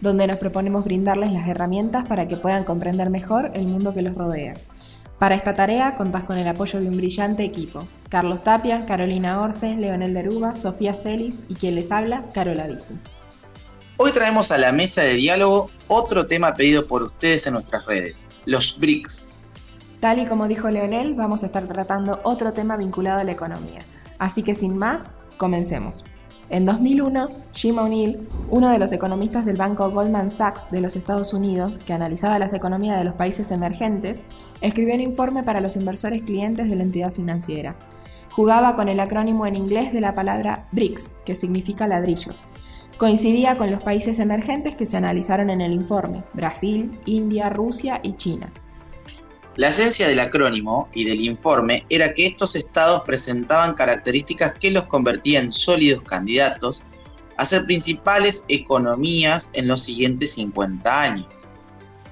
donde nos proponemos brindarles las herramientas para que puedan comprender mejor el mundo que los rodea. Para esta tarea contás con el apoyo de un brillante equipo. Carlos Tapia, Carolina Orce, Leonel Deruba, Sofía Celis y quien les habla, Carola Bici. Hoy traemos a la mesa de diálogo otro tema pedido por ustedes en nuestras redes, los BRICS. Tal y como dijo Leonel, vamos a estar tratando otro tema vinculado a la economía. Así que sin más, comencemos. En 2001, Jim O'Neill, uno de los economistas del banco Goldman Sachs de los Estados Unidos, que analizaba las economías de los países emergentes, escribió un informe para los inversores clientes de la entidad financiera. Jugaba con el acrónimo en inglés de la palabra BRICS, que significa ladrillos. Coincidía con los países emergentes que se analizaron en el informe, Brasil, India, Rusia y China. La esencia del acrónimo y del informe era que estos estados presentaban características que los convertían en sólidos candidatos a ser principales economías en los siguientes 50 años.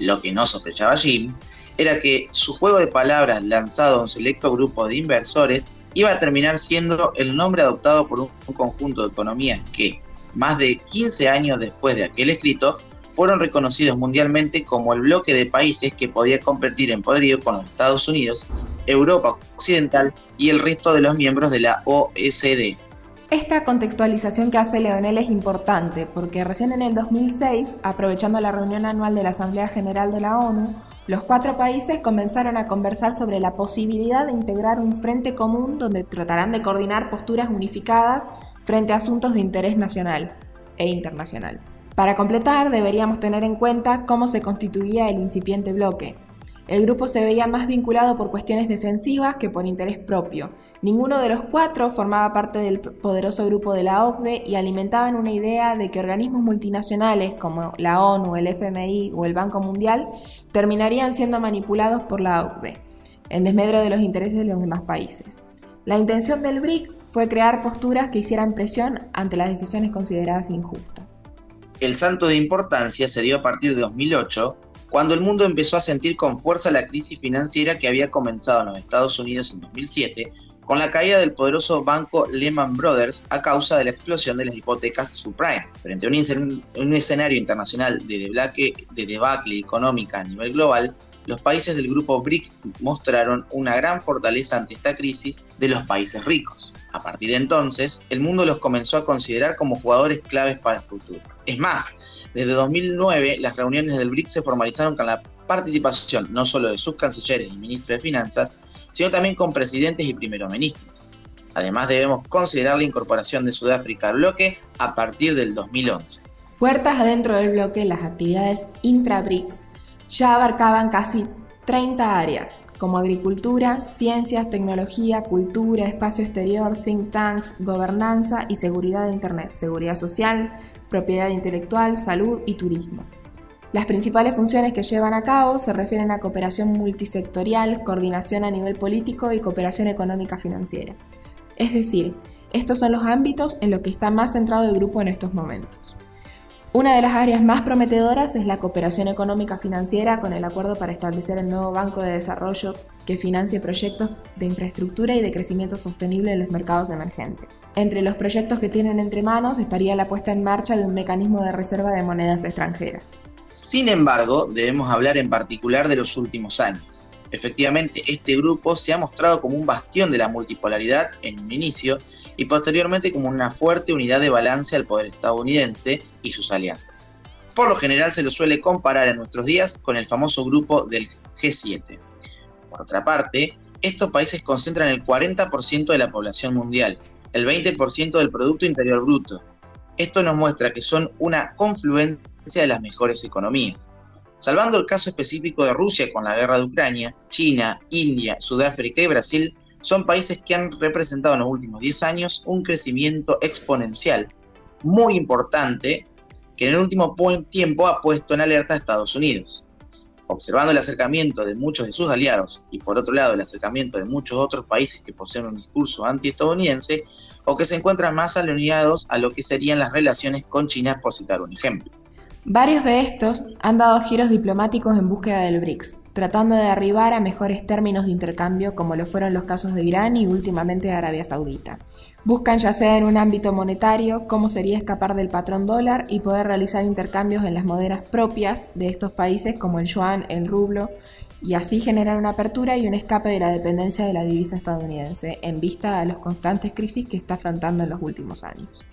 Lo que no sospechaba Jim era que su juego de palabras lanzado a un selecto grupo de inversores iba a terminar siendo el nombre adoptado por un conjunto de economías que, más de 15 años después de aquel escrito, fueron reconocidos mundialmente como el bloque de países que podía competir en poderío con los Estados Unidos, Europa Occidental y el resto de los miembros de la OSD. Esta contextualización que hace Leonel es importante porque recién en el 2006, aprovechando la reunión anual de la Asamblea General de la ONU, los cuatro países comenzaron a conversar sobre la posibilidad de integrar un frente común donde tratarán de coordinar posturas unificadas frente a asuntos de interés nacional e internacional. Para completar, deberíamos tener en cuenta cómo se constituía el incipiente bloque. El grupo se veía más vinculado por cuestiones defensivas que por interés propio. Ninguno de los cuatro formaba parte del poderoso grupo de la OCDE y alimentaban una idea de que organismos multinacionales como la ONU, el FMI o el Banco Mundial terminarían siendo manipulados por la OCDE, en desmedro de los intereses de los demás países. La intención del BRIC fue crear posturas que hicieran presión ante las decisiones consideradas injustas. El salto de importancia se dio a partir de 2008, cuando el mundo empezó a sentir con fuerza la crisis financiera que había comenzado en los Estados Unidos en 2007, con la caída del poderoso banco Lehman Brothers a causa de la explosión de las hipotecas subprime. Frente a un, escenario internacional de de debacle económica a nivel global, los países del grupo BRIC mostraron una gran fortaleza ante esta crisis de los países ricos. A partir de entonces, el mundo los comenzó a considerar como jugadores claves para el futuro. Es más, desde 2009 las reuniones del BRIC se formalizaron con la participación no solo de sus cancilleres y ministros de finanzas, sino también con presidentes y primeros ministros. Además debemos considerar la incorporación de Sudáfrica al bloque a partir del 2011. Puertas adentro del bloque, las actividades intra-BRICS ya abarcaban casi 30 áreas, como agricultura, ciencias, tecnología, cultura, espacio exterior, think tanks, gobernanza y seguridad de Internet, seguridad social, propiedad intelectual, salud y turismo. Las principales funciones que llevan a cabo se refieren a cooperación multisectorial, coordinación a nivel político y cooperación económica financiera. Es decir, estos son los ámbitos en los que está más centrado el grupo en estos momentos. Una de las áreas más prometedoras es la cooperación económica financiera con el acuerdo para establecer el nuevo Banco de Desarrollo que financie proyectos de infraestructura y de crecimiento sostenible en los mercados emergentes. Entre los proyectos que tienen entre manos estaría la puesta en marcha de un mecanismo de reserva de monedas extranjeras. Sin embargo, debemos hablar en particular de los últimos años. Efectivamente, este grupo se ha mostrado como un bastión de la multipolaridad en un inicio y posteriormente como una fuerte unidad de balance al poder estadounidense y sus alianzas. Por lo general se lo suele comparar en nuestros días con el famoso grupo del G7. Por otra parte, estos países concentran el 40% de la población mundial, el 20% del Producto Interior Bruto. Esto nos muestra que son una confluencia de las mejores economías. Salvando el caso específico de Rusia con la guerra de Ucrania, China, India, Sudáfrica y Brasil son países que han representado en los últimos 10 años un crecimiento exponencial muy importante que en el último tiempo ha puesto en alerta a Estados Unidos. Observando el acercamiento de muchos de sus aliados y por otro lado el acercamiento de muchos otros países que poseen un discurso anti-estadounidense o que se encuentran más alineados a lo que serían las relaciones con China, por citar un ejemplo. Varios de estos han dado giros diplomáticos en búsqueda del BRICS, tratando de arribar a mejores términos de intercambio como lo fueron los casos de Irán y últimamente de Arabia Saudita. Buscan ya sea en un ámbito monetario cómo sería escapar del patrón dólar y poder realizar intercambios en las monedas propias de estos países como el yuan, el rublo, y así generar una apertura y un escape de la dependencia de la divisa estadounidense en vista de las constantes crisis que está afrontando en los últimos años.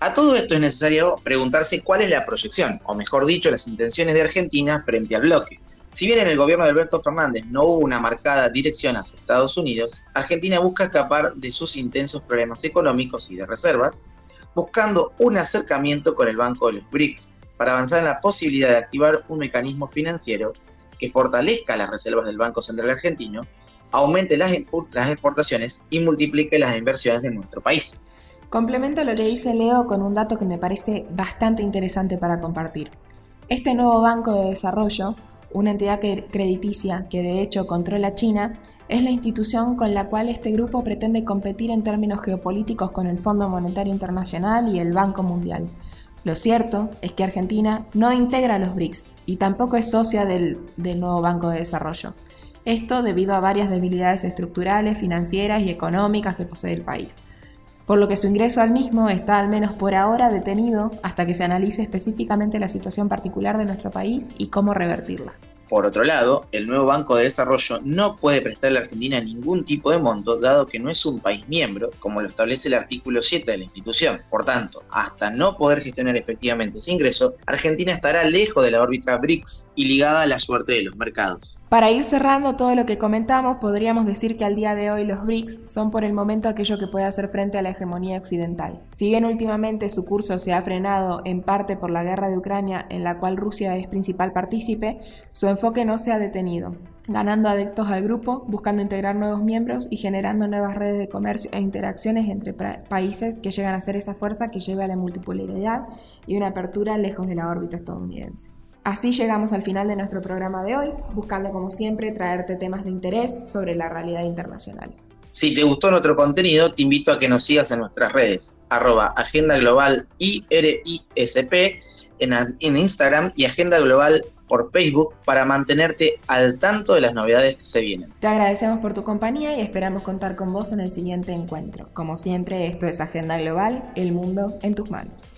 A todo esto es necesario preguntarse cuál es la proyección, o mejor dicho, las intenciones de Argentina frente al bloque. Si bien en el gobierno de Alberto Fernández no hubo una marcada dirección hacia Estados Unidos, Argentina busca escapar de sus intensos problemas económicos y de reservas, buscando un acercamiento con el Banco de los BRICS para avanzar en la posibilidad de activar un mecanismo financiero que fortalezca las reservas del Banco Central Argentino, aumente las, exportaciones y multiplique las inversiones de nuestro país. Complemento lo que dice Leo con un dato que me parece bastante interesante para compartir. Este nuevo Banco de Desarrollo, una entidad crediticia que de hecho controla China, es la institución con la cual este grupo pretende competir en términos geopolíticos con el Fondo Monetario Internacional y el Banco Mundial. Lo cierto es que Argentina no integra los BRICS y tampoco es socia del nuevo Banco de Desarrollo. Esto debido a varias debilidades estructurales, financieras y económicas que posee el país por lo que su ingreso al mismo está al menos por ahora detenido hasta que se analice específicamente la situación particular de nuestro país y cómo revertirla. Por otro lado, el nuevo Banco de Desarrollo no puede prestarle a Argentina ningún tipo de monto, dado que no es un país miembro, como lo establece el artículo 7 de la institución. Por tanto, hasta no poder gestionar efectivamente ese ingreso, Argentina estará lejos de la órbita BRICS y ligada a la suerte de los mercados. Para ir cerrando todo lo que comentamos, podríamos decir que al día de hoy los BRICS son por el momento aquello que puede hacer frente a la hegemonía occidental. Si bien últimamente su curso se ha frenado en parte por la guerra de Ucrania, en la cual Rusia es principal partícipe, su enfoque no se ha detenido, ganando adeptos al grupo, buscando integrar nuevos miembros y generando nuevas redes de comercio e interacciones entre países que llegan a ser esa fuerza que lleve a la multipolaridad y una apertura lejos de la órbita estadounidense. Así llegamos al final de nuestro programa de hoy, buscando como siempre traerte temas de interés sobre la realidad internacional. Si te gustó nuestro contenido, te invito a que nos sigas en nuestras redes, arroba Agenda Global IRISP en, en Instagram y Agenda Global por Facebook para mantenerte al tanto de las novedades que se vienen. Te agradecemos por tu compañía y esperamos contar con vos en el siguiente encuentro. Como siempre, esto es Agenda Global, el mundo en tus manos.